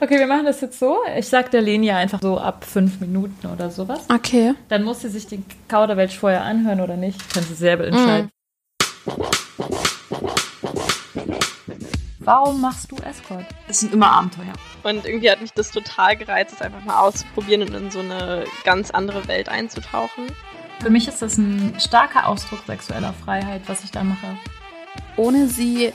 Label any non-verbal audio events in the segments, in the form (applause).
Okay, wir machen das jetzt so. Ich sag der Lenia einfach so ab fünf Minuten oder sowas. Okay. Dann muss sie sich den Kauderwelsch vorher anhören oder nicht. Kann sie selber entscheiden. Mm. Warum machst du Escort? Es sind immer Abenteuer. Und irgendwie hat mich das total gereizt, es einfach mal auszuprobieren und in so eine ganz andere Welt einzutauchen. Für mich ist das ein starker Ausdruck sexueller Freiheit, was ich da mache. Ohne sie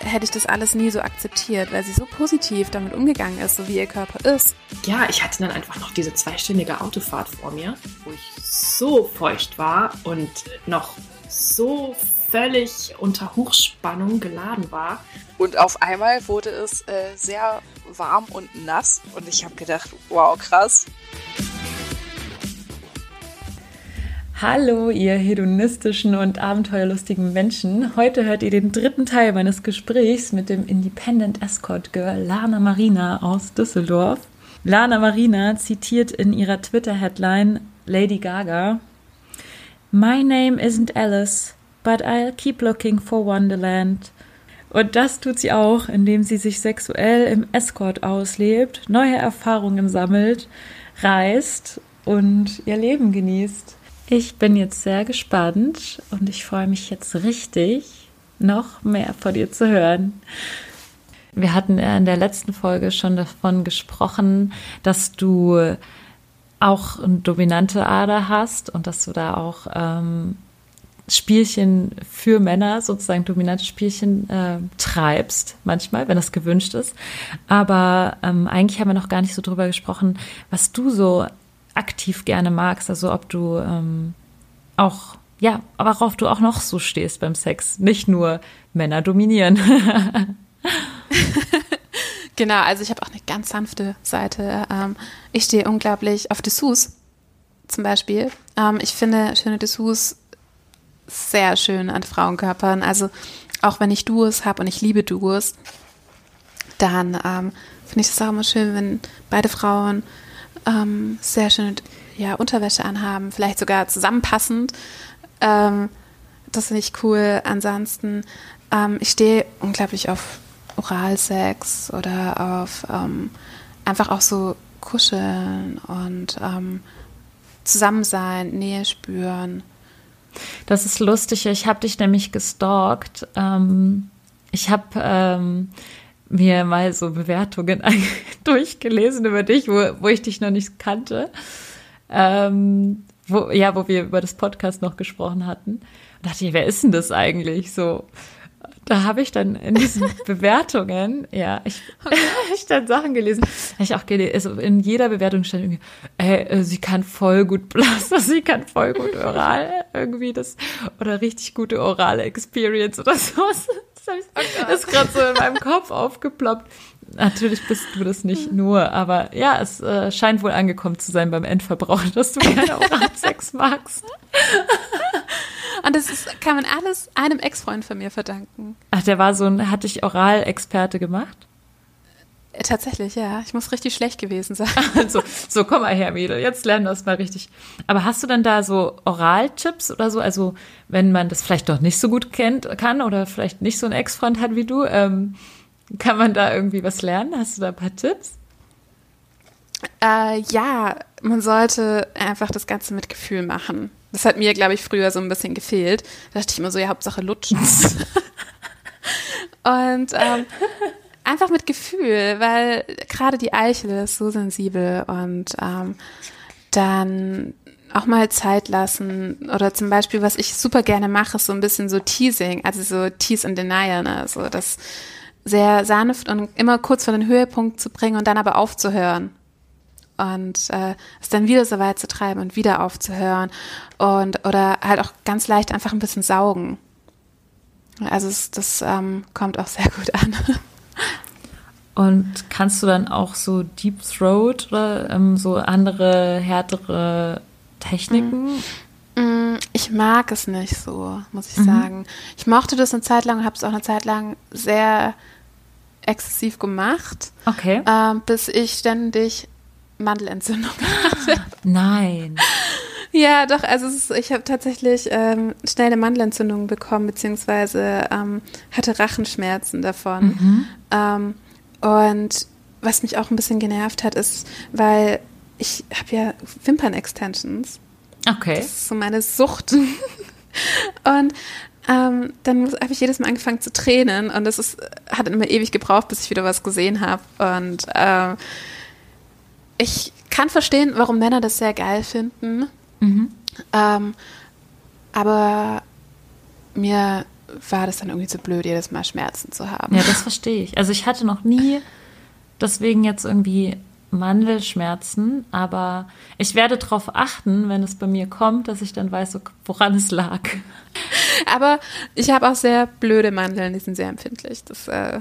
hätte ich das alles nie so akzeptiert, weil sie so positiv damit umgegangen ist, so wie ihr Körper ist. Ja, ich hatte dann einfach noch diese zweistündige Autofahrt vor mir, wo ich so feucht war und noch so völlig unter Hochspannung geladen war. Und auf einmal wurde es äh, sehr warm und nass und ich habe gedacht, wow, krass. Hallo, ihr hedonistischen und abenteuerlustigen Menschen. Heute hört ihr den dritten Teil meines Gesprächs mit dem Independent Escort Girl Lana Marina aus Düsseldorf. Lana Marina zitiert in ihrer Twitter-Headline Lady Gaga: My name isn't Alice, but I'll keep looking for Wonderland. Und das tut sie auch, indem sie sich sexuell im Escort auslebt, neue Erfahrungen sammelt, reist und ihr Leben genießt. Ich bin jetzt sehr gespannt und ich freue mich jetzt richtig, noch mehr von dir zu hören. Wir hatten in der letzten Folge schon davon gesprochen, dass du auch eine dominante Ader hast und dass du da auch ähm, Spielchen für Männer, sozusagen dominante Spielchen äh, treibst, manchmal, wenn das gewünscht ist. Aber ähm, eigentlich haben wir noch gar nicht so drüber gesprochen, was du so aktiv gerne magst, also ob du ähm, auch, ja, aber worauf du auch noch so stehst beim Sex, nicht nur Männer dominieren. (laughs) genau, also ich habe auch eine ganz sanfte Seite. Ähm, ich stehe unglaublich auf Dessous zum Beispiel. Ähm, ich finde schöne Dessous sehr schön an Frauenkörpern. Also auch wenn ich Duos habe und ich liebe Duos, dann ähm, finde ich es auch immer schön, wenn beide Frauen ähm, sehr schön ja, Unterwäsche anhaben, vielleicht sogar zusammenpassend. Ähm, das finde ich cool. Ansonsten, ähm, ich stehe unglaublich auf Oralsex oder auf ähm, einfach auch so kuscheln und ähm, zusammen sein, Nähe spüren. Das ist lustig. Ich habe dich nämlich gestalkt. Ähm, ich habe mir mal so Bewertungen (laughs) durchgelesen über dich, wo, wo ich dich noch nicht kannte. Ähm, wo, ja, wo wir über das Podcast noch gesprochen hatten. Und dachte ich, wer ist denn das eigentlich? So, da habe ich dann in diesen (laughs) Bewertungen, ja, ich, okay. (laughs) ich dann Sachen gelesen. Ich auch gelesen, also in jeder Bewertung stand irgendwie, ey, sie kann voll gut Blaster, sie kann voll gut oral irgendwie das oder richtig gute orale Experience oder sowas. Das ist gerade so in meinem Kopf aufgeploppt. Natürlich bist du das nicht nur, aber ja, es äh, scheint wohl angekommen zu sein beim Endverbraucher, (laughs) dass du gerne Oralsex (laughs) magst. Und das ist, kann man alles einem Ex-Freund von mir verdanken. Ach, der war so ein, hatte ich Oral-Experte gemacht? Tatsächlich, ja. Ich muss richtig schlecht gewesen sein. (laughs) Also, so, komm mal her, Mädel. Jetzt lernen wir es mal richtig. Aber hast du dann da so Oral-Tipps oder so? Also, wenn man das vielleicht doch nicht so gut kennt, kann oder vielleicht nicht so einen Ex-Freund hat wie du, ähm, kann man da irgendwie was lernen? Hast du da ein paar Tipps? Äh, ja, man sollte einfach das Ganze mit Gefühl machen. Das hat mir, glaube ich, früher so ein bisschen gefehlt. Da dachte ich immer so, ja, Hauptsache lutschen. (laughs) Und ähm, einfach mit Gefühl, weil gerade die Eichel ist so sensibel und ähm, dann auch mal Zeit lassen oder zum Beispiel, was ich super gerne mache, ist so ein bisschen so Teasing, also so Tease and Denial, ne? so das sehr sanft und immer kurz vor den Höhepunkt zu bringen und dann aber aufzuhören und äh, es dann wieder so weit zu treiben und wieder aufzuhören und oder halt auch ganz leicht einfach ein bisschen saugen. Also es, das ähm, kommt auch sehr gut an. (laughs) Und kannst du dann auch so Deep Throat oder ähm, so andere härtere Techniken? Mm, ich mag es nicht so, muss ich mhm. sagen. Ich mochte das eine Zeit lang und habe es auch eine Zeit lang sehr exzessiv gemacht. Okay. Ähm, bis ich ständig Mandelentzündung (laughs) hatte. Nein. Ja, doch, also ist, ich habe tatsächlich ähm, schnell eine Mandelentzündung bekommen, beziehungsweise ähm, hatte Rachenschmerzen davon. Mhm. Ähm, und was mich auch ein bisschen genervt hat, ist, weil ich habe ja Wimpern-Extensions. Okay. Das ist so meine Sucht. (laughs) und ähm, dann habe ich jedes Mal angefangen zu tränen und das ist, hat immer ewig gebraucht, bis ich wieder was gesehen habe. Und äh, ich kann verstehen, warum Männer das sehr geil finden. Mhm. Ähm, aber mir war das dann irgendwie zu blöd, jedes Mal Schmerzen zu haben. Ja, das verstehe ich. Also ich hatte noch nie deswegen jetzt irgendwie Mandelschmerzen, aber ich werde darauf achten, wenn es bei mir kommt, dass ich dann weiß, woran es lag. Aber ich habe auch sehr blöde Mandeln, die sind sehr empfindlich. Das, äh,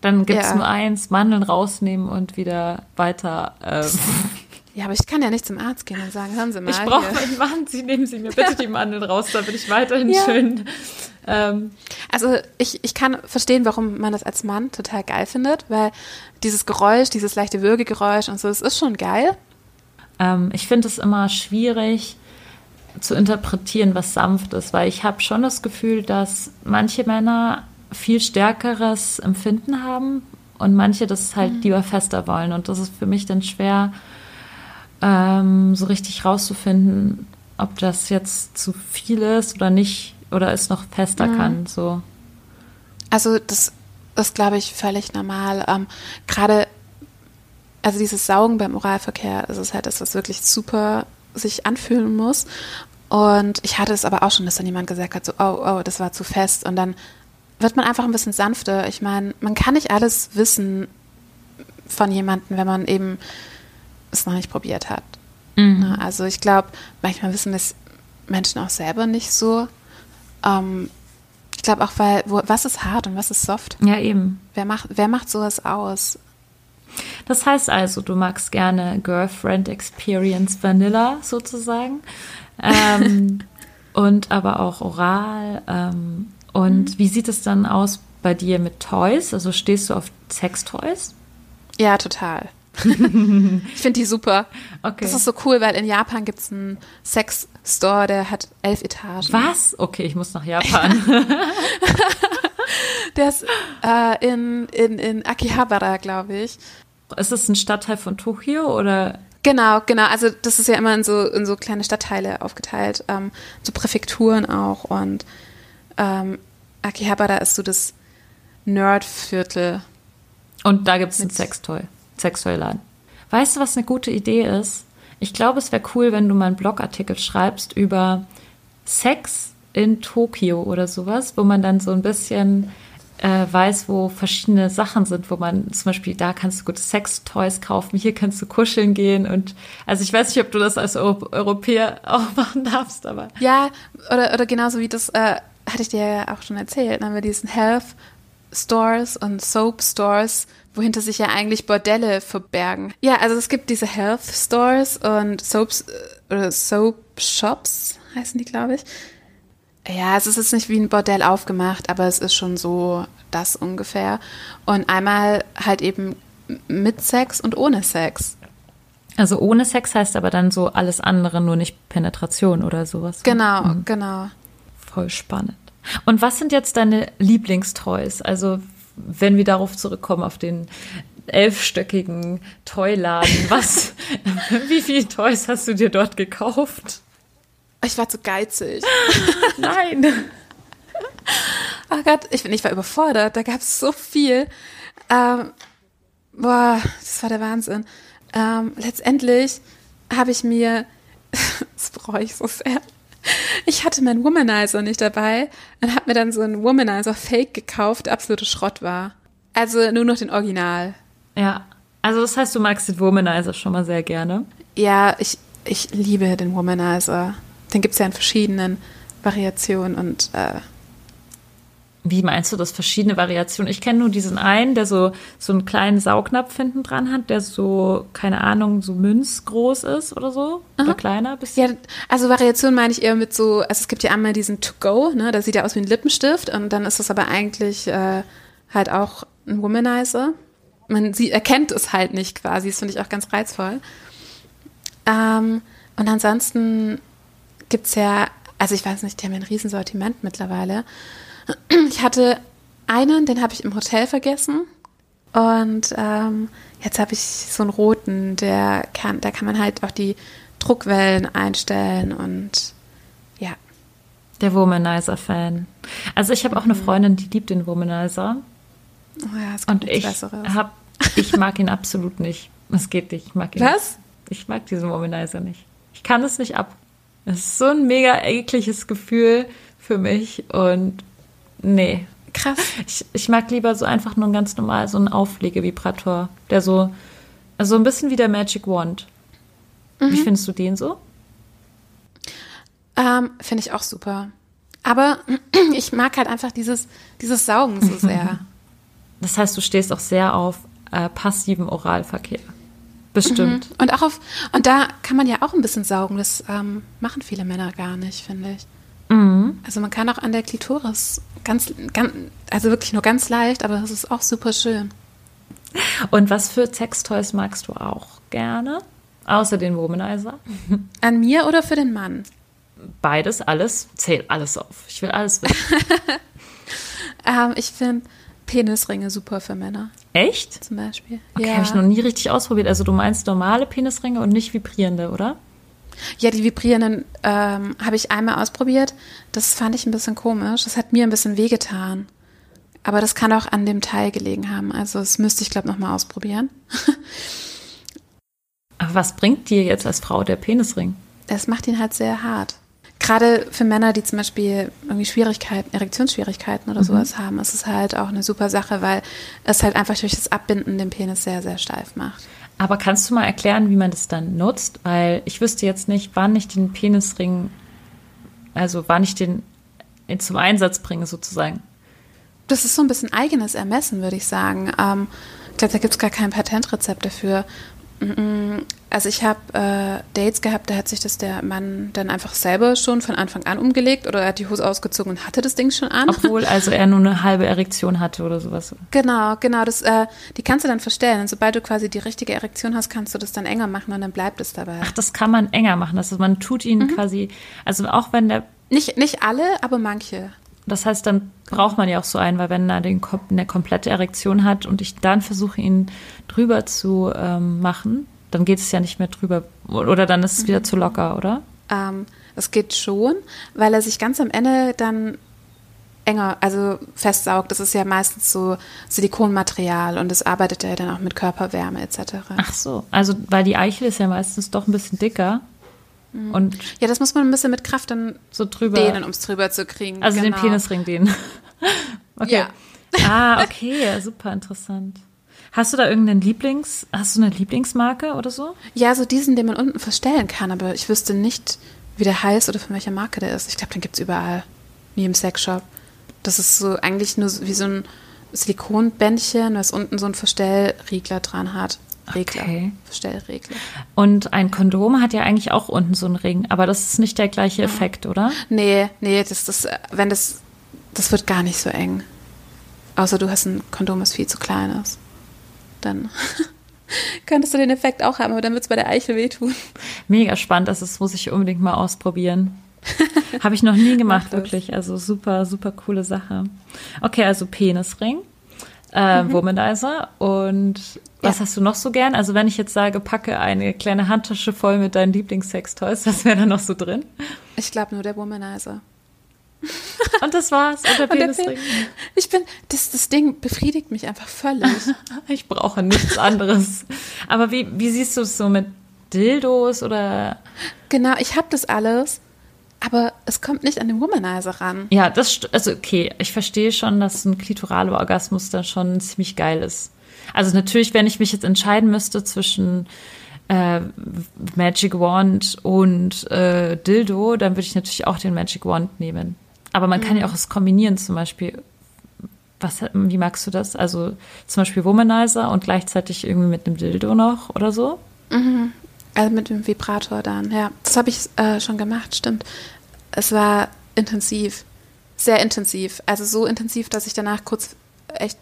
Dann gibt es Ja. nur eins, Mandeln rausnehmen und wieder weiter. Ähm, ja, aber ich kann ja nicht zum Arzt gehen und sagen, hören Sie mal. ich brauche Mann, Sie nehmen Sie mir bitte die (laughs) Mandeln raus, damit ich weiterhin Ja. schön. Ähm, Also ich, ich kann verstehen, warum man das als Mann total geil findet, weil dieses Geräusch, dieses leichte Würgegeräusch und so, das ist schon geil. ähm, ich finde es immer schwierig zu interpretieren, was sanft ist, weil ich habe schon das Gefühl, dass manche Männer viel stärkeres Empfinden haben und manche das halt lieber fester wollen. Und das ist für mich dann schwer, ähm, so richtig rauszufinden, ob das jetzt zu viel ist oder nicht oder es noch fester kann. So. Also das ist, glaube ich, völlig normal. Ähm, Gerade, also dieses Saugen beim Oralverkehr, das ist halt das, was wirklich super sich anfühlen muss. Und ich hatte es aber auch schon, dass dann jemand gesagt hat, so, oh, oh, das war zu fest. Und dann wird man einfach ein bisschen sanfter. Ich meine, man kann nicht alles wissen von jemandem, wenn man eben es noch nicht probiert hat. Ne, Also ich glaube, manchmal wissen das Menschen auch selber nicht so. Ähm, ich glaube auch, weil, wo, was ist hart und was ist soft? Ja, eben. Wer macht, wer macht sowas aus? Das heißt also, du magst gerne Girlfriend Experience Vanilla sozusagen. (laughs) Ähm, und aber auch oral. Ähm, und wie sieht es dann aus bei dir mit Toys? Also stehst du auf Sextoys? Ja, total. Ich finde die super. Okay. Das ist so cool, weil in Japan gibt es einen Sex-Store, der hat elf Etagen. Was? Okay, ich muss nach Japan. (laughs) Der ist äh, in, in, in Akihabara, glaube ich. ist es ein Stadtteil von Tokio oder? Genau, genau. Also das ist ja immer in so, in so kleine Stadtteile aufgeteilt, ähm, so Präfekturen auch. Und ähm, Akihabara ist so das Nerdviertel. Und da gibt es einen Mit- Sextoy, Sextoy-Laden. Weißt du, was eine gute Idee ist? Ich glaube, es wäre cool, wenn du mal einen Blogartikel schreibst über Sex in Tokio oder sowas, wo man dann so ein bisschen äh, weiß, wo verschiedene Sachen sind, wo man zum Beispiel, da kannst du gute Sextoys kaufen, hier kannst du kuscheln gehen und also ich weiß nicht, ob du das als Euro Europäer auch (laughs) machen darfst, aber Ja, oder, oder genauso wie das, äh, hatte ich dir ja auch schon erzählt, haben wir diesen Health Stores und Soap Stores, wohinter sich ja eigentlich Bordelle verbergen. Ja, also es gibt diese Health Stores und Soaps äh, oder Soap Shops heißen die, glaube ich. Ja, es ist jetzt nicht wie ein Bordell aufgemacht, aber es ist schon so das ungefähr. Und einmal halt eben mit Sex und ohne Sex. also ohne Sex heißt aber dann so alles andere, nur nicht Penetration oder sowas. Genau, genau. Voll spannend. Und was sind jetzt deine Lieblingstoys? Also, wenn wir darauf zurückkommen, auf den elfstöckigen Toyladen, (laughs) was, wie viele Toys hast du dir dort gekauft? Ich war zu geizig. (laughs) Nein. Oh Gott, ich, bin, ich war überfordert. Da gab es so viel. Ähm, boah, das war der Wahnsinn. Ähm, letztendlich habe ich mir, (laughs) das bereue ich so sehr, ich hatte meinen Womanizer nicht dabei und habe mir dann so einen Womanizer Fake gekauft, der absolute Schrott war. Also nur noch den Original. Ja. Also, das heißt, du magst den Womanizer schon mal sehr gerne. Ja, ich, ich liebe den Womanizer. Den gibt's ja in verschiedenen Variationen und äh, Wie meinst du das? Verschiedene Variationen. Ich kenne nur diesen einen, der so, so einen kleinen Saugnapf hinten dran hat, der so, keine Ahnung, so münzgroß ist oder so. Oder kleiner bisschen. Ja, also Variation meine ich eher mit so, also es gibt ja einmal diesen To-Go, ne, der sieht ja aus wie ein Lippenstift und dann ist das aber eigentlich äh, halt auch ein Womanizer. Man sie erkennt es halt nicht quasi, das finde ich auch ganz reizvoll. Ähm, und ansonsten gibt's ja, also ich weiß nicht, die haben ja ein Riesensortiment mittlerweile. (clears throat) Ich hatte einen, den habe ich im Hotel vergessen. Und ähm, jetzt habe ich so einen roten, der kann, da kann man halt auch die Druckwellen einstellen und ja. Der Womanizer-Fan. Also ich habe auch eine Mhm. Freundin, die liebt den Womanizer. Oh ja, es Und ich Besseres. hab, ich mag ihn absolut nicht. Es geht nicht. Ich mag ihn Was? Ich mag diesen Womanizer nicht. Ich kann es nicht ab. Es ist so ein mega ekliges Gefühl für mich und nee. Krass. Ich, ich mag lieber so einfach nur ganz normal so einen Auflegevibrator, der so, also ein bisschen wie der Magic Wand. Mhm. Wie findest du den so? Ähm, Finde ich auch super. Aber (clears throat) ich mag halt einfach dieses, dieses Saugen so (laughs) sehr. Das heißt, du stehst auch sehr auf äh, passiven Oralverkehr. Bestimmt. Und auch auf, und da kann man ja auch ein bisschen saugen. Das ähm, machen viele Männer gar nicht, finde ich. Mhm. Also man kann auch an der Klitoris ganz, ganz, also wirklich nur ganz leicht, aber das ist auch super schön. Und was für Sextoys magst du auch gerne? Außer den Womanizer? (laughs) An mir oder für den Mann? Beides, alles, zähl alles auf. Ich will alles wissen. (laughs) Ähm, ich finde Penisringe super für Männer, Echt? zum Beispiel. Okay, habe ich noch nie richtig ausprobiert. Also du meinst normale Penisringe und nicht vibrierende, oder? Ja, die vibrierenden ähm, habe ich einmal ausprobiert. Das fand ich ein bisschen komisch. Das hat mir ein bisschen wehgetan. Aber das kann auch an dem Teil gelegen haben. Also das müsste ich, glaube ich, nochmal ausprobieren. (laughs) Aber was bringt dir jetzt als Frau der Penisring? Es macht ihn halt sehr hart. Gerade für Männer, die zum Beispiel irgendwie Schwierigkeiten, Erektionsschwierigkeiten oder sowas haben, ist es halt auch eine super Sache, weil es halt einfach durch das Abbinden den Penis sehr, sehr steif macht. Aber kannst du mal erklären, wie man das dann nutzt? Weil ich wüsste jetzt nicht, wann ich den Penisring, also wann ich den zum Einsatz bringe sozusagen. Das ist so ein bisschen eigenes Ermessen, würde ich sagen. Ähm, ich glaube, da gibt es gar kein Patentrezept dafür. Also ich habe äh, Dates gehabt, da hat sich das der Mann dann einfach selber schon von Anfang an umgelegt oder er hat die Hose ausgezogen und hatte das Ding schon an. Obwohl also er nur eine halbe Erektion hatte oder sowas. Genau, genau. Das, äh, die kannst du dann verstellen. Und sobald du quasi die richtige Erektion hast, kannst du das dann enger machen und dann bleibt es dabei. Ach, das kann man enger machen. Also man tut ihn quasi, also auch wenn der, Nicht, nicht alle, aber manche. Das heißt, dann braucht man ja auch so einen, weil wenn er den, eine komplette Erektion hat und ich dann versuche, ihn drüber zu ähm, machen, dann geht es ja nicht mehr drüber. Oder dann ist es wieder zu locker, oder? Ähm, das geht schon, weil er sich ganz am Ende dann enger, also festsaugt. Das ist ja meistens so Silikonmaterial und das arbeitet er dann auch mit Körperwärme etc. Ach so, also weil die Eichel ist ja meistens doch ein bisschen dicker und Ja, das muss man ein bisschen mit Kraft dann so drüber. dehnen, um es drüber zu kriegen. also den Genau. Penisring dehnen. (laughs) okay. Ja. Ah, okay, super interessant. Hast du da irgendeinen Lieblings, hast du eine Lieblingsmarke oder so? Ja, so diesen, den man unten verstellen kann, aber ich wüsste nicht, wie der heißt oder von welcher Marke der ist. Ich glaube, den gibt es überall, wie im Sexshop. Das ist so eigentlich nur wie so ein Silikonbändchen, was unten so einen Verstellregler dran hat. Regler. Okay. Verstellregler. Und ein Kondom hat ja eigentlich auch unten so einen Ring, aber das ist nicht der gleiche Effekt, oder? Nee, nee, das, das, wenn das, das wird gar nicht so eng. Außer du hast ein Kondom, das viel zu klein ist. Dann (laughs) könntest du den Effekt auch haben, aber dann wird es bei der Eichel wehtun. Mega spannend, das ist, muss ich unbedingt mal ausprobieren. Habe ich noch nie (laughs) gemacht, Mach das. wirklich. Also super, super coole Sache. Okay, also Penisring, äh, Womanizer und was. Ja. hast du noch so gern? Also wenn ich jetzt sage, packe eine kleine Handtasche voll mit deinen Lieblingssextoys, was wäre da noch so drin? Ich glaube nur der Womanizer. (laughs) Und das war's. Und der Und der Penisring. Pe- Ich bin, das, das Ding befriedigt mich einfach völlig. (laughs) Ich brauche nichts anderes. Aber wie, wie siehst du es so mit Dildos oder? genau, ich habe das alles, aber es kommt nicht an den Womanizer ran. Ja, das, also okay, ich verstehe schon, dass ein klitoraler Orgasmus dann schon ziemlich geil ist. Also natürlich, wenn ich mich jetzt entscheiden müsste zwischen äh, Magic Wand und äh, Dildo, dann würde ich natürlich auch den Magic Wand nehmen. Aber man kann ja auch es kombinieren, zum Beispiel. Was, wie magst du das? Also zum Beispiel Womanizer und gleichzeitig irgendwie mit einem Dildo noch oder so? Also mit dem Vibrator dann, ja. Das habe ich äh, schon gemacht, stimmt. Es war intensiv. Sehr intensiv. Also so intensiv, dass ich danach kurz echt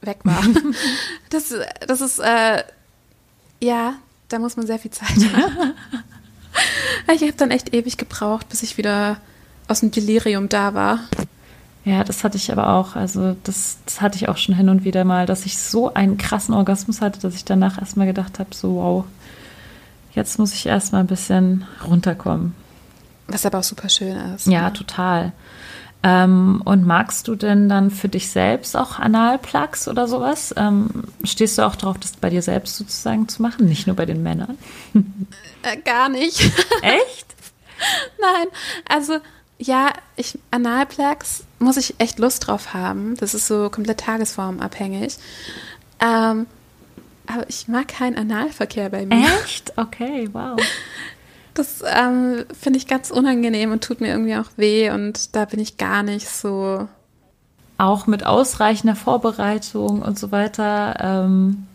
weg war. (laughs) das, das ist, äh, ja, da muss man sehr viel Zeit haben. ich habe dann echt ewig gebraucht, bis ich wieder aus dem Delirium da war. Ja, das hatte ich aber auch. Also das, das hatte ich auch schon hin und wieder mal, dass ich so einen krassen Orgasmus hatte, dass ich danach erstmal gedacht habe, so wow, jetzt muss ich erstmal ein bisschen runterkommen. Was aber auch super schön ist. Ja, total. Ähm, und magst du denn dann für dich selbst auch Analplugs oder sowas? Ähm, stehst du auch darauf, das bei dir selbst sozusagen zu machen, nicht nur bei den Männern? Äh, gar nicht. (laughs) Echt? Nein, also ja, ich Analplugs muss ich echt Lust drauf haben. Das ist so komplett tagesformabhängig. Ähm, aber ich mag keinen Analverkehr bei mir. Echt? Okay, wow. (laughs) Das ähm, finde ich ganz unangenehm und tut mir irgendwie auch weh und da bin ich gar nicht so. Auch mit ausreichender Vorbereitung und so weiter. Ähm,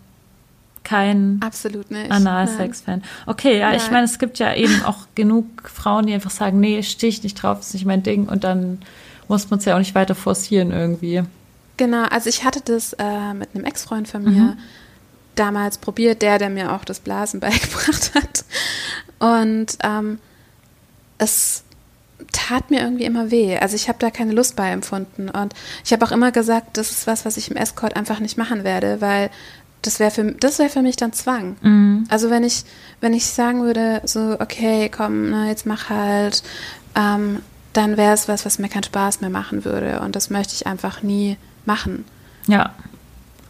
kein Absolut nicht. Analsex-Fan. Okay, ja, Nein. ich meine, es gibt ja eben (laughs) auch genug Frauen, die einfach sagen, nee, stehe ich nicht drauf, ist nicht mein Ding. Und dann muss man es ja auch nicht weiter forcieren irgendwie. Genau, also ich hatte das äh, mit einem Ex-Freund von mir damals probiert, der, der mir auch das Blasen (laughs) beigebracht hat. Und ähm, es tat mir irgendwie immer weh. Also ich habe da keine Lust bei empfunden. Und ich habe auch immer gesagt, das ist was, was ich im Escort einfach nicht machen werde, weil das wäre für, das wär für mich dann Zwang. Also wenn ich, wenn ich sagen würde, so, okay, komm, na, jetzt mach halt, ähm, dann wäre es was, was mir keinen Spaß mehr machen würde. Und das möchte ich einfach nie machen. Ja,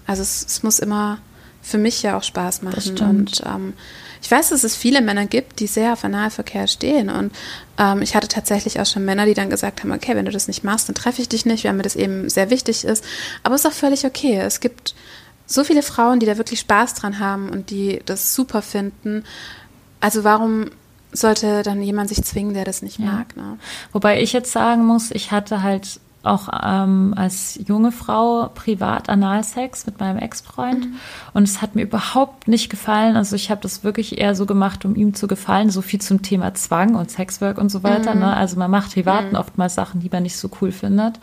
Also es, es muss immer für mich ja auch Spaß machen. Und ähm, ich weiß, dass es viele Männer gibt, die sehr auf Analverkehr stehen. Und ähm, ich hatte tatsächlich auch schon Männer, die dann gesagt haben, okay, wenn du das nicht machst, dann treffe ich dich nicht, weil mir das eben sehr wichtig ist. Aber es ist auch völlig okay. Es gibt so viele Frauen, die da wirklich Spaß dran haben und die das super finden. Also warum sollte dann jemand sich zwingen, der das nicht Ja. mag? Ne? Wobei ich jetzt sagen muss, ich hatte halt auch ähm, als junge Frau privat Analsex mit meinem Ex-Freund und es hat mir überhaupt nicht gefallen. Also ich habe das wirklich eher so gemacht, um ihm zu gefallen. So viel zum Thema Zwang und Sexwork und so weiter. Ne? Also man macht privaten oftmals Sachen, die man nicht so cool findet.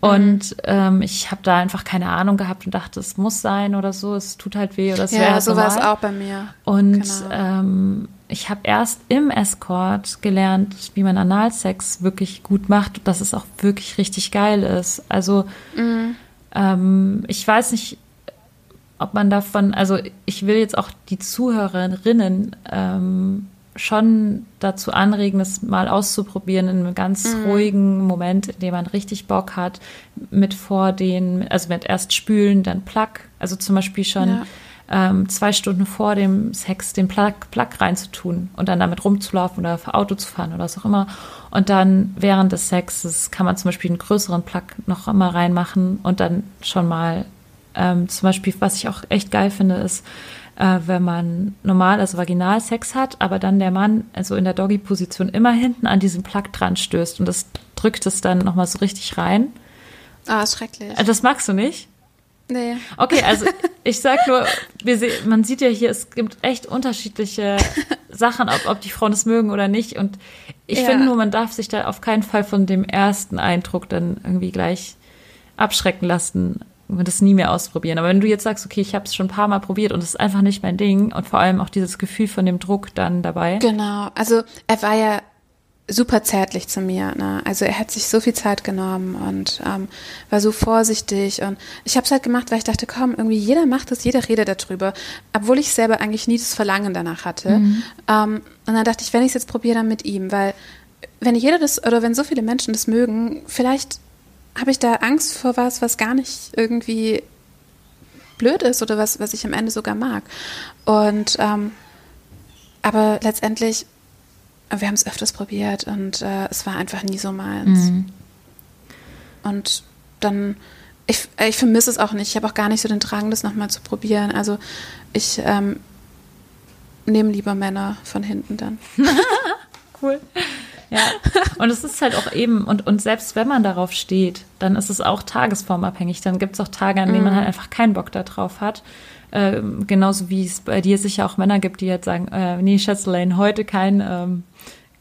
Und ähm, ich habe da einfach keine Ahnung gehabt und dachte, es muss sein oder so. Es tut halt weh oder es wäre Ja, halt so war es auch bei mir. Und Genau. ähm, ich habe erst im Escort gelernt, wie man Analsex wirklich gut macht und dass es auch wirklich richtig geil ist. Also ähm, ich weiß nicht, ob man davon, also ich will jetzt auch die Zuhörerinnen ähm, schon dazu anregen, das mal auszuprobieren in einem ganz ruhigen Moment, in dem man richtig Bock hat, mit vor den, also mit erst spülen, dann Plug, also zum Beispiel schon Ja. Ähm, zwei Stunden vor dem Sex den Plug, Plug reinzutun und dann damit rumzulaufen oder Auto zu fahren oder was auch immer. Und dann während des Sexes kann man zum Beispiel einen größeren Plug noch immer reinmachen und dann schon mal ähm, zum Beispiel, was ich auch echt geil finde, ist, äh, wenn man normal, also Vaginalsex hat, aber dann der Mann, also in der Doggy-Position, immer hinten an diesem Plug dran stößt und das drückt es dann nochmal so richtig rein. Ah, ist schrecklich. Das magst du nicht? Nee. Okay, also (laughs) ich sag nur, seh, man sieht ja hier, es gibt echt unterschiedliche (laughs) Sachen, ob, ob die Frauen es mögen oder nicht. Und ich Ja. finde nur, man darf sich da auf keinen Fall von dem ersten Eindruck dann irgendwie gleich abschrecken lassen und das nie mehr ausprobieren. Aber wenn du jetzt sagst, okay, ich habe es schon ein paar Mal probiert und es ist einfach nicht mein Ding und vor allem auch dieses Gefühl von dem Druck dann dabei. Genau, also er war ja super zärtlich zu mir. Ne? Also er hat sich so viel Zeit genommen und ähm, war so vorsichtig. Und ich habe es halt gemacht, weil ich dachte, komm, irgendwie jeder macht das, jeder redet darüber. Obwohl ich selber eigentlich nie das Verlangen danach hatte. Ähm, und dann dachte ich, wenn ich es jetzt probiere, dann mit ihm. Weil wenn jeder das, oder wenn so viele Menschen das mögen, vielleicht habe ich da Angst vor was, was gar nicht irgendwie blöd ist oder was, was ich am Ende sogar mag. Und ähm, aber letztendlich, wir haben es öfters probiert und äh, es war einfach nie so meins. Und dann, ich, äh, ich vermisse es auch nicht. Ich habe auch gar nicht so den Drang, das nochmal zu probieren. Also ich ähm, nehme lieber Männer von hinten dann. (laughs) Cool. Ja, und es ist halt auch eben, und, und selbst wenn man darauf steht, dann ist es auch tagesformabhängig. Dann gibt es auch Tage, an denen man halt einfach keinen Bock darauf hat. Ähm, genauso wie es bei dir sicher auch Männer gibt, die jetzt sagen, äh, nee, Schätzelein, heute kein, ähm,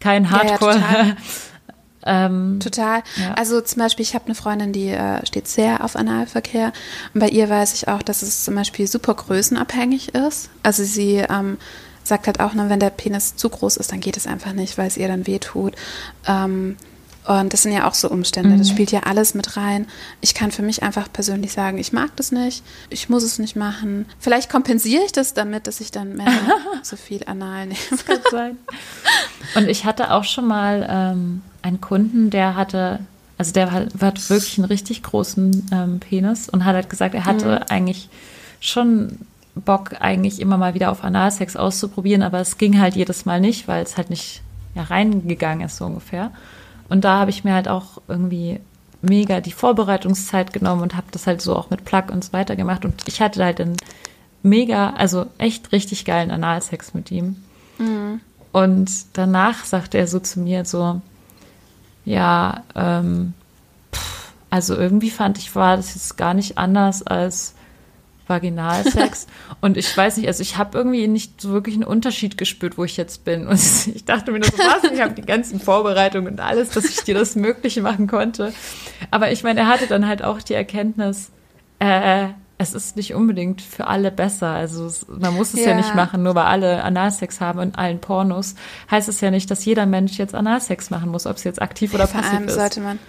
kein Ja, ja, Hardcore. total. (laughs) ähm, Total. Ja. Also zum Beispiel, ich habe eine Freundin, die äh, steht sehr auf Analverkehr. Und bei ihr weiß ich auch, dass es zum Beispiel super größenabhängig ist. Also sie ähm, sagt halt auch, ne, wenn der Penis zu groß ist, dann geht es einfach nicht, weil es ihr dann wehtut. Ähm, Und das sind ja auch so Umstände. Das spielt ja alles mit rein. Ich kann für mich einfach persönlich sagen, ich mag das nicht. Ich muss es nicht machen. Vielleicht kompensiere ich das damit, dass ich dann mehr (laughs) so viel anal nehme. Das kann sein. (laughs) Und ich hatte auch schon mal ähm, einen Kunden, der hatte, also der hat, hat wirklich einen richtig großen ähm, Penis und hat halt gesagt, er hatte eigentlich schon Bock, eigentlich immer mal wieder auf Analsex auszuprobieren, aber es ging halt jedes Mal nicht, weil es halt nicht ja, reingegangen ist, so ungefähr. Und da habe ich mir halt auch irgendwie mega die Vorbereitungszeit genommen und habe das halt so auch mit Plug und so weiter gemacht. Und ich hatte halt einen mega, also echt richtig geilen Analsex mit ihm. Und danach sagte er so zu mir so, ja, ähm, pff, also irgendwie fand ich, war das jetzt gar nicht anders als Vaginalsex. (laughs) und ich weiß nicht, also ich habe irgendwie nicht so wirklich einen Unterschied gespürt, wo ich jetzt bin. Und (laughs) ich dachte mir nur so, was? Ich habe die ganzen Vorbereitungen und alles, dass ich dir das Mögliche machen konnte. Aber ich meine, er hatte dann halt auch die Erkenntnis, äh, es ist nicht unbedingt für alle besser. Also es, man muss es ja. Ja. nicht machen, nur weil alle Analsex haben in allen Pornos. Heißt es ja nicht, dass jeder Mensch jetzt Analsex machen muss, ob es jetzt aktiv oder Vor passiv allem ist. sollte man,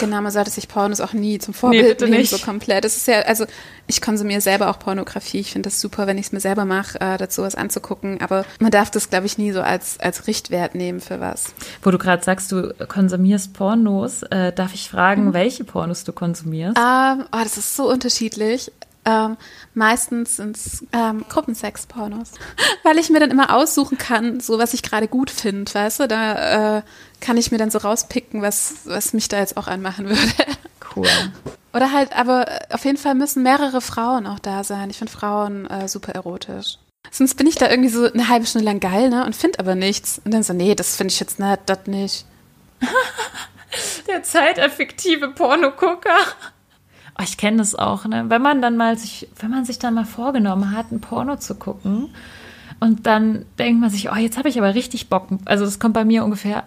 genau, man sollte sich Pornos auch nie zum (laughs) Vorbild bitte nehmen, nicht. so komplett. Das ist ja, also ich konsumiere selber auch Pornografie. Ich finde das super, wenn ich es mir selber mache, äh, dazu was anzugucken. Aber man darf das, glaube ich, nie so als, als Richtwert nehmen für was. Wo du gerade sagst, du konsumierst Pornos, äh, darf ich fragen, welche Pornos du konsumierst? Ähm, oh, das ist so unterschiedlich. Ähm, meistens sind es ähm, Gruppensex-Pornos. (laughs) Weil ich mir dann immer aussuchen kann, so was ich gerade gut finde, weißt du? Da äh, kann ich mir dann so rauspicken, was, was mich da jetzt auch anmachen (laughs) würde. Cool. Oder halt, aber äh, auf jeden Fall müssen mehrere Frauen auch da sein. Ich finde Frauen äh, super erotisch. Sonst bin ich da irgendwie so eine halbe Stunde lang geil, ne? Und finde aber nichts. Und dann so, nee, das finde ich jetzt nicht, das nicht. (laughs) Der zeiteffektive Pornogucker. Oh, ich kenne das auch, ne? Wenn man dann mal sich, wenn man sich dann mal vorgenommen hat, ein Porno zu gucken und dann denkt man sich, oh, jetzt habe ich aber richtig Bock. Also das kommt bei mir ungefähr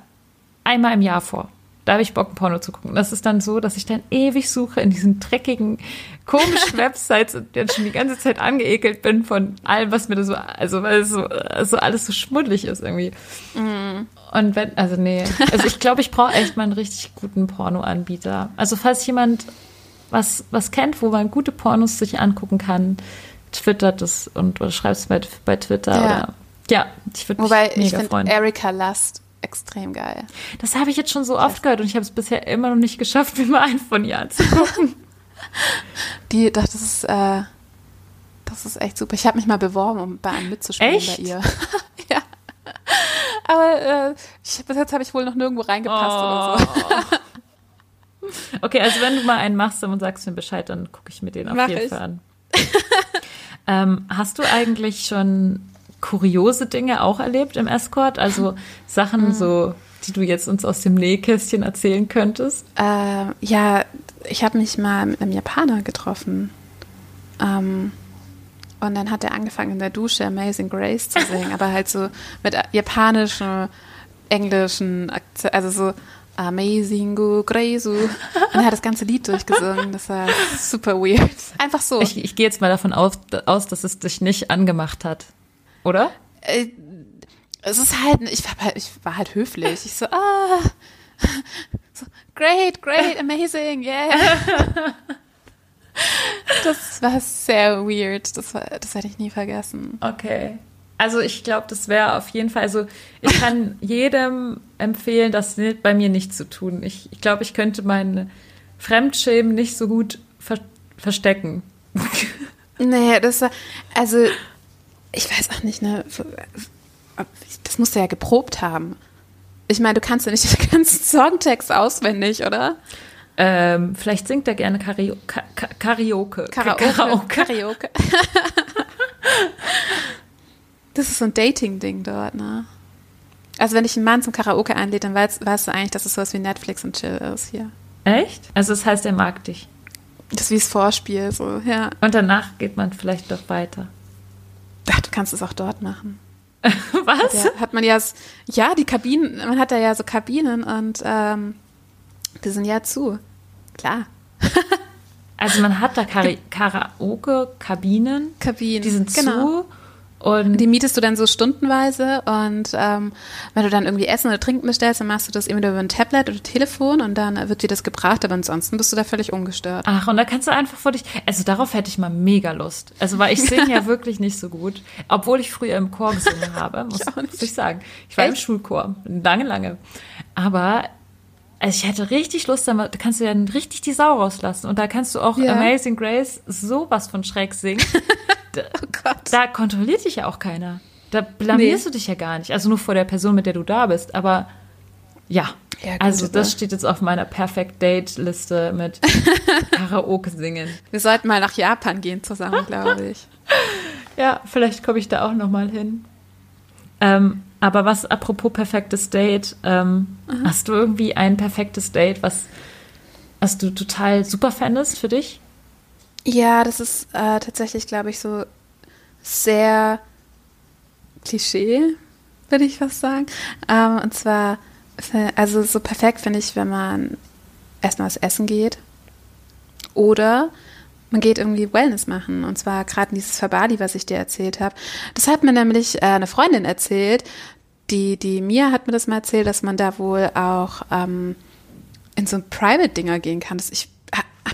einmal im Jahr vor. Da habe ich Bock, ein Porno zu gucken. Das ist dann so, dass ich dann ewig suche in diesen dreckigen, komischen (laughs) Websites und dann schon die ganze Zeit angeekelt bin von allem, was mir da so, also weil es so, so alles so schmuddelig ist irgendwie. Und wenn, also nee, also ich glaube, ich brauche echt mal einen richtig guten Pornoanbieter. Also falls jemand was, was kennt, wo man gute Pornos sich angucken kann, twittert es und oder schreibt es bei, bei Twitter Ja. oder ja, ich würde mich Wobei ich mega finde freuen. Erika Lust extrem geil. Das habe ich jetzt schon so oft gehört und ich habe es bisher immer noch nicht geschafft, (laughs) mir mal einen von ihr anzugucken. (laughs) Die, das ist, äh, das ist echt super. Ich habe mich mal beworben, um bei einem mitzuspielen Echt? bei ihr. (laughs) ja. Aber äh, ich, bis jetzt habe ich wohl noch nirgendwo reingepasst oder so. (laughs) Okay, also wenn du mal einen machst und sagst mir Bescheid, dann gucke ich mir den auf Mach jeden. Fall an. (laughs) ähm, hast du eigentlich schon kuriose Dinge auch erlebt im Escort? Also Sachen so, die du jetzt uns aus dem Nähkästchen erzählen könntest? Ähm, ja, ich habe mich mal mit einem Japaner getroffen. Ähm, und dann hat er angefangen in der Dusche Amazing Grace zu singen, (laughs) aber halt so mit japanischen, englischen Akzent, also so Amazing Grace. Und er hat das ganze Lied durchgesungen. Das war super weird. Einfach so. Ich, ich gehe jetzt mal davon aus, aus, dass es dich nicht angemacht hat. Oder? Äh, es ist halt, ich war halt, ich war halt höflich. Ich so, ah, so, great, great, amazing, yeah. Das war sehr weird. Das, war, das werde ich nie vergessen. Okay. Also ich glaube, das wäre auf jeden Fall, also ich kann (laughs) jedem empfehlen, das bei mir nicht zu tun. Ich, ich glaube, ich könnte meine Fremdschämen nicht so gut ver verstecken. (laughs) Nee, das war, also, ich weiß auch nicht, ne, das musst du ja geprobt haben. Ich meine, du kannst ja nicht den ganzen Songtext auswendig, oder? Ähm, vielleicht singt er gerne Kario Ka Ka Karaoke. Karaoke. Karaoke. Karaoke. (laughs) das ist so ein Dating-Ding dort, ne? Also wenn ich einen Mann zum Karaoke einlädt, dann weißt, weißt du eigentlich, dass es sowas wie Netflix und Chill ist hier. Echt? Also das heißt, er mag dich. Das ist wie das Vorspiel, so, ja. Und danach geht man vielleicht doch weiter. Ach, du kannst es auch dort machen. (laughs) Was? Ja, hat man ja, ja, die Kabinen, man hat da ja so Kabinen und ähm, die sind ja zu. Klar. (laughs) Also man hat da Karaoke-Kabinen, Kabinen. die sind genau. zu Und Die mietest du dann so stundenweise und ähm, wenn du dann irgendwie Essen oder Trinken bestellst, dann machst du das entweder über ein Tablet oder Telefon und dann wird dir das gebracht, aber ansonsten bist du da völlig ungestört. Ach, und da kannst du einfach vor dich. Also darauf hätte ich mal mega Lust. Also weil ich singe ja (laughs) wirklich nicht so gut, obwohl ich früher im Chor gesungen (laughs) habe, muss, muss ich sagen. Ich war im Echt? Schulchor, lange, lange. Aber also ich hätte richtig Lust, da kannst du ja richtig die Sau rauslassen und da kannst du auch Ja. Amazing Grace sowas von schräg singen. (laughs) Oh Gott. Da kontrolliert dich ja auch keiner. Da blamierst Nee. du dich ja gar nicht. Also nur vor der Person, mit der du da bist. Aber ja, Ja, gut, also das steht jetzt auf meiner Perfect Date Liste mit (laughs) Karaoke singen. Wir sollten mal nach Japan gehen zusammen, glaube ich. (laughs) Ja, vielleicht komme ich da auch noch mal hin. Ähm, aber was, apropos perfektes Date, ähm, hast du irgendwie ein perfektes Date, was, was du total super fändest für dich? Ja, das ist äh, tatsächlich, glaube ich, so sehr Klischee, würde ich fast sagen. Ähm, und zwar, also so perfekt finde ich, wenn man erstmal was essen geht oder man geht irgendwie Wellness machen. Und zwar gerade dieses Verbali, was ich dir erzählt habe. Das hat mir nämlich äh, eine Freundin erzählt. Die, die Mia hat mir das mal erzählt, dass man da wohl auch ähm, in so ein Private-Dinger gehen kann. Das, ich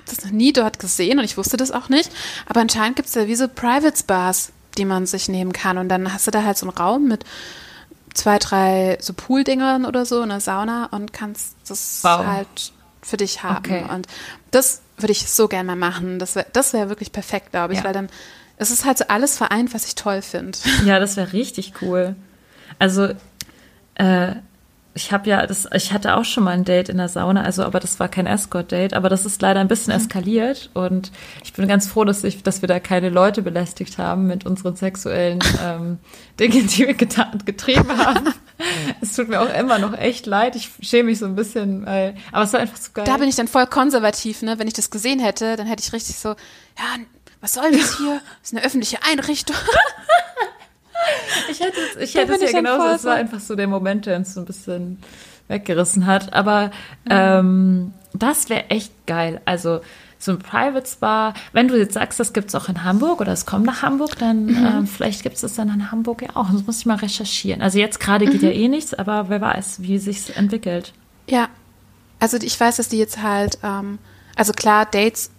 habe das noch nie dort gesehen und ich wusste das auch nicht. Aber anscheinend gibt es da wie so Private Spas, die man sich nehmen kann. Und dann hast du da halt so einen Raum mit zwei, drei so Pool-Dingern oder so, eine Sauna und kannst das Wow. halt für dich haben. Okay. Und das würde ich so gerne mal machen. Das wäre das wär wirklich perfekt, glaube ich, Ja. weil dann es ist halt so alles vereint, was ich toll finde. Ja, das wäre richtig cool. Also, äh, ich habe ja, das, ich hatte auch schon mal ein Date in der Sauna, also, aber das war kein Escort-Date, aber das ist leider ein bisschen eskaliert und ich bin ganz froh, dass, ich, dass wir da keine Leute belästigt haben mit unseren sexuellen (laughs) ähm, Dingen, die wir getan, getrieben (laughs) haben. es tut mir auch immer noch echt leid. Ich schäme mich so ein bisschen, weil, aber es war einfach so geil. Da bin ich dann voll konservativ, ne? Wenn ich das gesehen hätte, dann hätte ich richtig so, ja, was soll das hier? Das ist eine öffentliche Einrichtung. (laughs) Ich hätte es, ich hätte es ja genauso. Es war einfach so der Moment, der uns so ein bisschen weggerissen hat. Aber ähm, das wäre echt geil. Also so ein Private Spa. Wenn du jetzt sagst, das gibt es auch in Hamburg oder es kommt nach Hamburg, dann Mhm. ähm, vielleicht gibt es das dann in Hamburg ja auch. Das muss ich mal recherchieren. Also jetzt gerade geht ja Mhm. eh nichts, aber wer weiß, wie sich's entwickelt. Ja. Also ich weiß, dass die jetzt halt, ähm, also klar, Dates,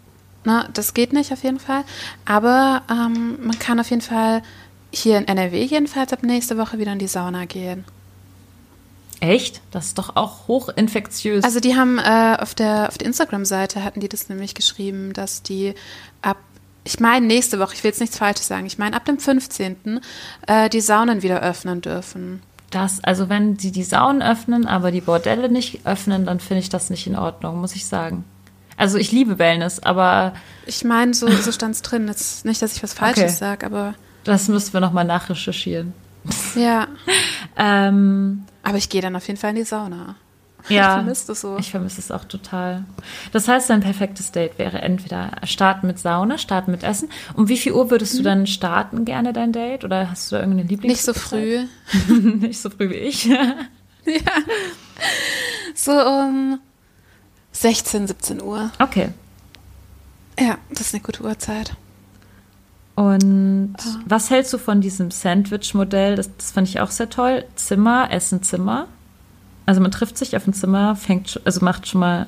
ne, das geht nicht auf jeden Fall. Aber ähm, man kann auf jeden Fall hier in NRW jedenfalls ab nächste Woche wieder in die Sauna gehen. Echt? Das ist doch auch hochinfektiös. Also die haben äh, auf der auf der Instagram-Seite hatten die das nämlich geschrieben, dass die ab ich meine nächste Woche, ich will jetzt nichts Falsches sagen, ich meine ab dem 15. Äh, die Saunen wieder öffnen dürfen. das, also wenn sie die Saunen öffnen, aber die Bordelle nicht öffnen, dann finde ich das nicht in Ordnung, muss ich sagen. Also ich liebe Wellness, aber Ich meine, so, so stand es drin. Jetzt nicht, dass ich was Falsches Okay. sage, aber Das müssen wir nochmal nachrecherchieren. ja. (laughs) Ähm, Aber ich gehe dann auf jeden Fall in die Sauna. ja, Ich vermisse das so. ich vermisse es auch total. Das heißt, dein perfektes Date wäre entweder starten mit Sauna, starten mit Essen. Um wie viel Uhr würdest du dann starten gerne dein Date? Oder hast du da irgendeine Lieblings? Mhm. Nicht so früh. (laughs) Nicht so früh wie ich. (laughs) So um 16, 17 Uhr. okay. Ja, das ist eine gute Uhrzeit. Und Ah. was hältst du von diesem Sandwich-Modell? Das, das fand ich auch sehr toll. Zimmer, Essen, Zimmer. Also man trifft sich auf ein Zimmer, fängt, also macht schon mal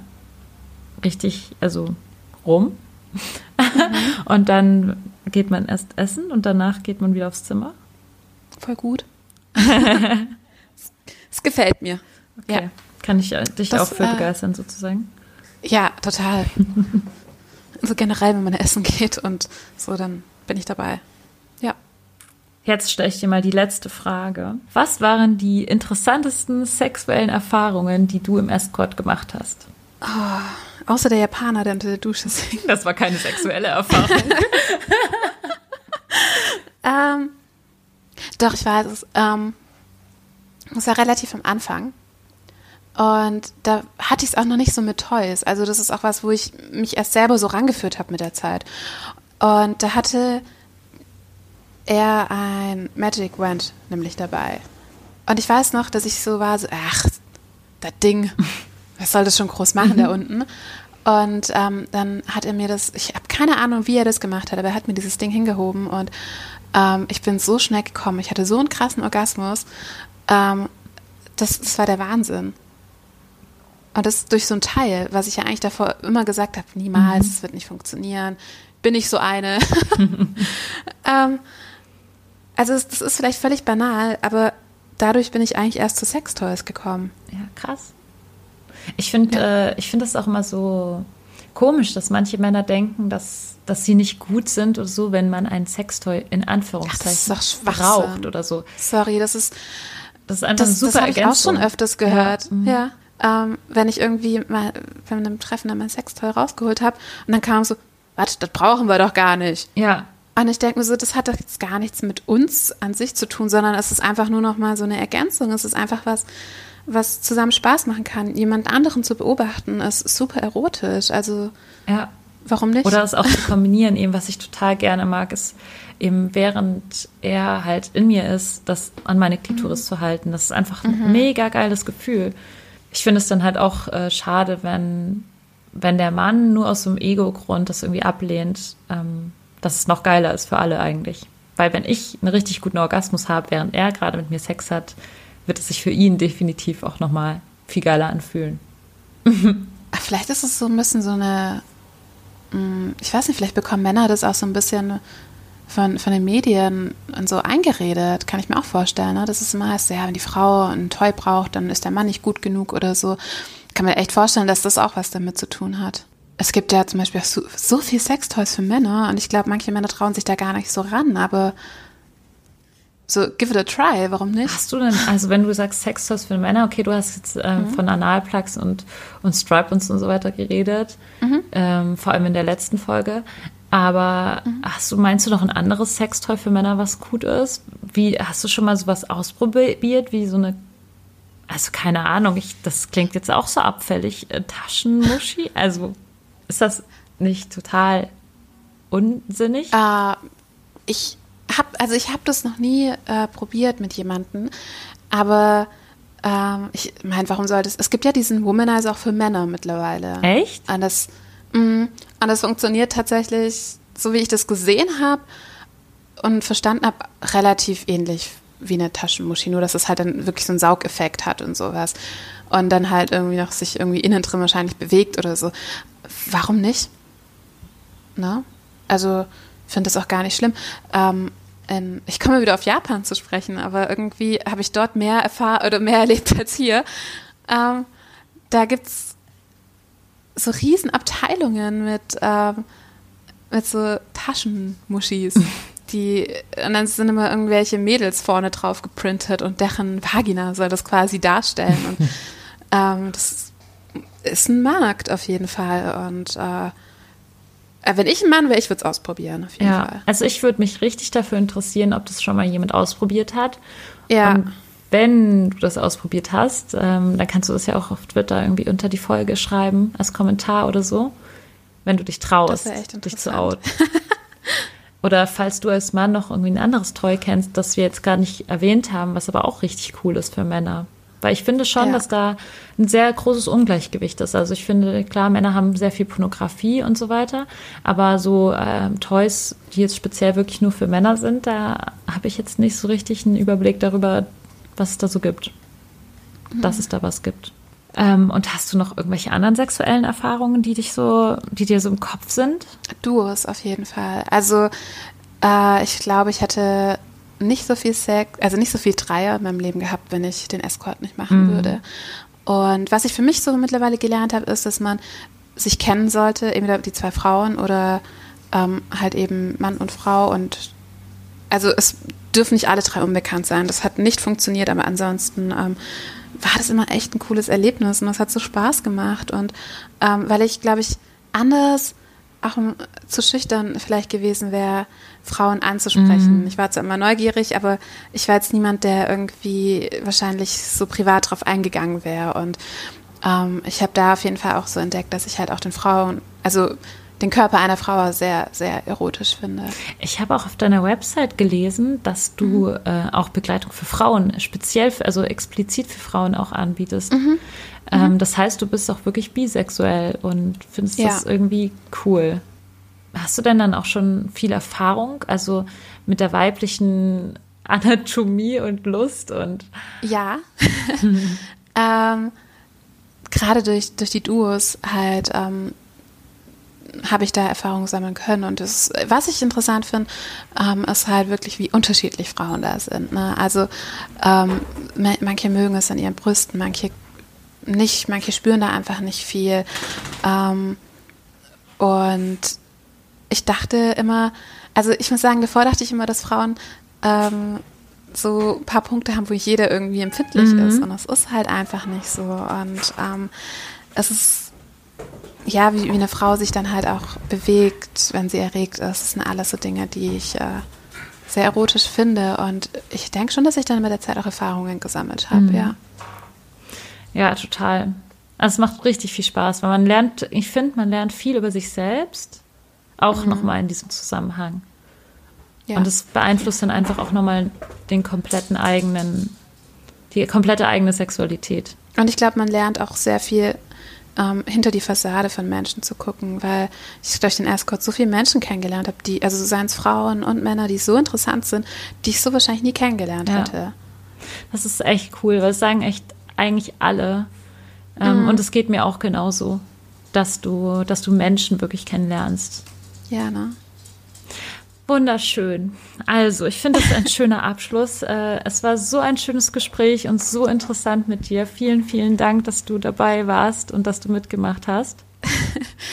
richtig, also rum. Mhm. (laughs) und dann geht man erst essen und danach geht man wieder aufs Zimmer. Voll gut. (laughs) Es gefällt mir. Okay. Ja. Kann ich äh, dich Das, auch für äh, begeistern sozusagen? Ja, total. (laughs) also generell, wenn man essen geht und so, dann bin ich dabei. Ja. Jetzt stelle ich dir mal die letzte Frage. Was waren die interessantesten sexuellen Erfahrungen, die du im Escort gemacht hast? Außer der Japaner, der unter der Dusche singt. Das war keine sexuelle Erfahrung. (laughs) (laughs) Ähm, doch, ich weiß es. Ähm, das war relativ am Anfang. Und da hatte ich es auch noch nicht so mit Toys. Also das ist auch was, wo ich mich erst selber so rangeführt habe mit der Zeit. Und da hatte er ein Magic Wand nämlich dabei. Und ich weiß noch, dass ich so war, so, ach, das Ding, (laughs) was soll das schon groß machen da unten? Und ähm, dann hat er mir das, ich habe keine Ahnung, wie er das gemacht hat, aber er hat mir dieses Ding hingehoben und Ähm, ich bin so schnell gekommen. Ich hatte so einen krassen Orgasmus. Ähm, das, das war der Wahnsinn. Und das durch so ein Teil, was ich ja eigentlich davor immer gesagt habe, niemals, es wird nicht funktionieren, bin ich so eine. (laughs) ähm, also das ist vielleicht völlig banal, aber dadurch bin ich eigentlich erst zu Sextoys gekommen. Ja, krass. Ich finde, ja. äh, ich finde das auch immer so komisch, dass manche Männer denken, dass, dass sie nicht gut sind oder so, wenn man ein Sextoy in Anführungszeichen Ach, braucht oder so. Sorry, das ist das ist einfach das, super das habe ich auch schon öfters gehört. Ja. Mhm. ja. Ähm, wenn ich irgendwie mal bei einem Treffen dann mein Sextoy rausgeholt habe und dann kam so, warte, das brauchen wir doch gar nicht. Ja. Und ich denke mir so, das hat doch jetzt gar nichts mit uns an sich zu tun, sondern es ist einfach nur noch mal so eine Ergänzung. Es ist einfach was, was zusammen Spaß machen kann. Jemand anderen zu beobachten ist super erotisch. Also ja. warum nicht? Oder es auch zu kombinieren, eben was ich total gerne mag, ist eben während er halt in mir ist, das an meine Klitoris mhm. zu halten. Das ist einfach ein mhm. mega geiles Gefühl. Ich finde es dann halt auch äh, schade, wenn, wenn der Mann nur aus so einem Ego-Grund das irgendwie ablehnt, ähm, dass es noch geiler ist für alle eigentlich. Weil wenn ich einen richtig guten Orgasmus habe, während er gerade mit mir Sex hat, wird es sich für ihn definitiv auch nochmal viel geiler anfühlen. (laughs) Vielleicht ist es so ein bisschen so eine, mm, ich weiß nicht, vielleicht bekommen Männer das auch so ein bisschen von, von den Medien und so eingeredet, kann ich mir auch vorstellen. Ne? Das ist immer heißt, ja, wenn die Frau ein Toy braucht, dann ist der Mann nicht gut genug oder so. Kann mir echt vorstellen, dass das auch was damit zu tun hat. Es gibt ja zum Beispiel so, so viel Sextoys für Männer und ich glaube, manche Männer trauen sich da gar nicht so ran, aber so, give it a try, warum nicht? Hast du denn, also wenn du sagst Sextoys für Männer, okay, du hast jetzt ähm, mhm. von Analplugs und, und Strap-ons und so weiter geredet, mhm. ähm, vor allem in der letzten Folge. Aber mhm. hast du, meinst du noch ein anderes Sextoy für Männer, was gut ist? Wie, hast du schon mal sowas ausprobiert, wie so eine, also keine Ahnung, ich, das klingt jetzt auch so abfällig, äh, Taschenmuschi? (laughs) Also ist das nicht total unsinnig? Äh, ich habe, also ich habe das noch nie äh, probiert mit jemandem, aber ähm, ich meine, warum soll das? Es gibt ja diesen Womanizer auch für Männer mittlerweile. Echt? Und das, mh, und das funktioniert tatsächlich, so wie ich das gesehen habe und verstanden habe, relativ ähnlich wie eine Taschenmuschi, nur dass es halt dann wirklich so einen Saugeffekt hat und sowas. Und dann halt irgendwie noch sich irgendwie innen drin wahrscheinlich bewegt oder so. Warum nicht? Na? Also, ich finde das auch gar nicht schlimm. Ähm, ähm, ich komme wieder auf Japan zu sprechen, aber irgendwie habe ich dort mehr erfahren oder mehr (laughs) erlebt als hier. Ähm, da gibt es so riesen Abteilungen mit, ähm, mit so Taschenmuschis. (laughs) Die, und dann sind immer irgendwelche Mädels vorne drauf geprintet und deren Vagina soll das quasi darstellen. Und (laughs) ähm, das ist ein Markt auf jeden Fall. Und äh, äh wenn ich ein Mann wäre, ich würde es ausprobieren, auf jeden ja, Fall. Also ich würde mich richtig dafür interessieren, ob das schon mal jemand ausprobiert hat. Ja. Und wenn du das ausprobiert hast, ähm, dann kannst du das ja auch auf Twitter irgendwie unter die Folge schreiben, als Kommentar oder so, wenn du dich traust, dich zu outen. (laughs) oder falls du als Mann noch irgendwie ein anderes Toy kennst, das wir jetzt gar nicht erwähnt haben, was aber auch richtig cool ist für Männer. Weil ich finde schon, ja. dass da ein sehr großes Ungleichgewicht ist. Also ich finde, klar, Männer haben sehr viel Pornografie und so weiter, aber so ähm, Toys, die jetzt speziell wirklich nur für Männer sind, da habe ich jetzt nicht so richtig einen Überblick darüber, was es da so gibt. Mhm. Dass es da was gibt. Ähm, und hast du noch irgendwelche anderen sexuellen Erfahrungen, die dich so, die dir so im Kopf sind? Duos auf jeden Fall. Also äh, ich glaube, ich hätte nicht so viel Sex, also nicht so viel Dreier in meinem Leben gehabt, wenn ich den Escort nicht machen mhm. würde. Und was ich für mich so mittlerweile gelernt habe, ist, dass man sich kennen sollte, entweder die zwei Frauen oder ähm, halt eben Mann und Frau und also es dürfen nicht alle drei unbekannt sein. Das hat nicht funktioniert, aber ansonsten ähm, war das immer echt ein cooles Erlebnis und das hat so Spaß gemacht. Und ähm, weil ich, glaube ich, anders auch zu schüchtern vielleicht gewesen wäre, Frauen anzusprechen. Mhm. Ich war zwar immer neugierig, aber ich war jetzt niemand, der irgendwie wahrscheinlich so privat drauf eingegangen wäre. Und ähm, ich habe da auf jeden Fall auch so entdeckt, dass ich halt auch den Frauen, also den Körper einer Frau sehr, sehr erotisch finde. Ich habe auch auf deiner Website gelesen, dass du mhm. äh, auch Begleitung für Frauen, speziell, für, also explizit für Frauen auch anbietest. Mhm. Ähm, mhm. das heißt, du bist auch wirklich bisexuell und findest ja. das irgendwie cool. hast du denn dann auch schon viel Erfahrung, also mit der weiblichen (laughs) Anatomie und Lust und ja, (laughs) (laughs) ähm, gerade durch durch die Duos halt ähm, habe ich da Erfahrungen sammeln können. Und das, was ich interessant finde, ähm, ist halt wirklich, wie unterschiedlich Frauen da sind. Ne? Also ähm, manche mögen es an ihren Brüsten, manche nicht, manche spüren da einfach nicht viel. Ähm, und ich dachte immer, also ich muss sagen, davor dachte ich immer, dass Frauen ähm, so ein paar Punkte haben, wo jeder irgendwie empfindlich mhm. ist. Und das ist halt einfach nicht so. Und ähm, es ist ja, wie, wie, eine Frau sich dann halt auch bewegt, wenn sie erregt ist. Das sind alles so Dinge, die ich äh, sehr erotisch finde. Und ich denke schon, dass ich dann mit der Zeit auch Erfahrungen gesammelt habe, mhm. ja. Ja, total. Also es macht richtig viel Spaß, weil man lernt, ich finde, man lernt viel über sich selbst, auch mhm. nochmal in diesem Zusammenhang. Ja. Und es beeinflusst dann einfach auch nochmal den kompletten eigenen, die komplette eigene Sexualität. Und ich glaube, man lernt auch sehr viel ähm, hinter die Fassade von Menschen zu gucken, weil ich durch den Escort so viele Menschen kennengelernt habe, die, also seien es Frauen und Männer, die so interessant sind, die ich so wahrscheinlich nie kennengelernt ja. hätte. Das ist echt cool, weil es sagen echt eigentlich alle. Ähm, mhm. Und es geht mir auch genauso, dass du, dass du Menschen wirklich kennenlernst. Ja, ne? Wunderschön. Also, ich finde es ein schöner Abschluss. Äh, es war so ein schönes Gespräch und so interessant mit dir. Vielen, vielen Dank, dass du dabei warst und dass du mitgemacht hast. (laughs)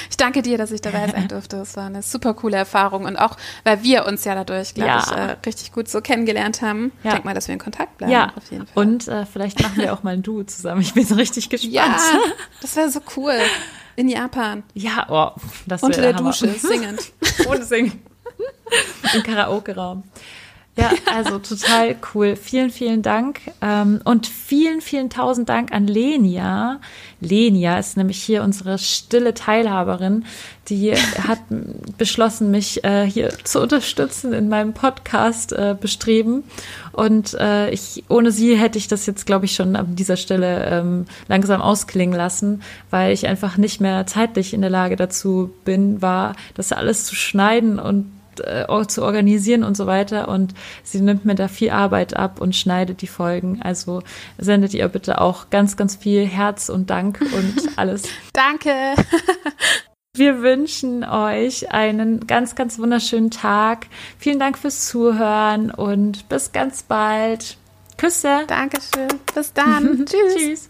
Ich danke dir, dass ich dabei sein durfte. Es war eine super coole Erfahrung und auch, weil wir uns ja dadurch, glaube ja. ich, äh, richtig gut so kennengelernt haben. Ja. Ich denke mal, dass wir in Kontakt bleiben. Ja, auf jeden Fall. Und äh, vielleicht machen wir auch mal ein Du zusammen. Ich bin so richtig gespannt. Ja, (laughs) das wäre so cool. In Japan. Ja, oh, das Unter der, der Dusche, singend. (laughs) Ohne Singen. Im Karaoke-Raum. Ja, also total cool. Vielen, vielen Dank. Ähm, und vielen, vielen tausend Dank an Lenia. Lenia ist nämlich hier unsere stille Teilhaberin. Die hat beschlossen, mich äh, hier zu unterstützen in meinem Podcast äh, bestreben. Und äh, ich, ohne sie hätte ich das jetzt, glaube ich, schon an dieser Stelle ähm, langsam ausklingen lassen, weil ich einfach nicht mehr zeitlich in der Lage dazu bin, war, das alles zu schneiden und äh, zu organisieren und so weiter. Und sie nimmt mir da viel Arbeit ab und schneidet die Folgen. Also sendet ihr bitte auch ganz, ganz viel Herz und Dank und (laughs) alles. Danke. (laughs) Wir wünschen euch einen ganz, ganz wunderschönen Tag. Vielen Dank fürs Zuhören und bis ganz bald. Küsse. Dankeschön. Bis dann. (laughs) Tschüss. Tschüss.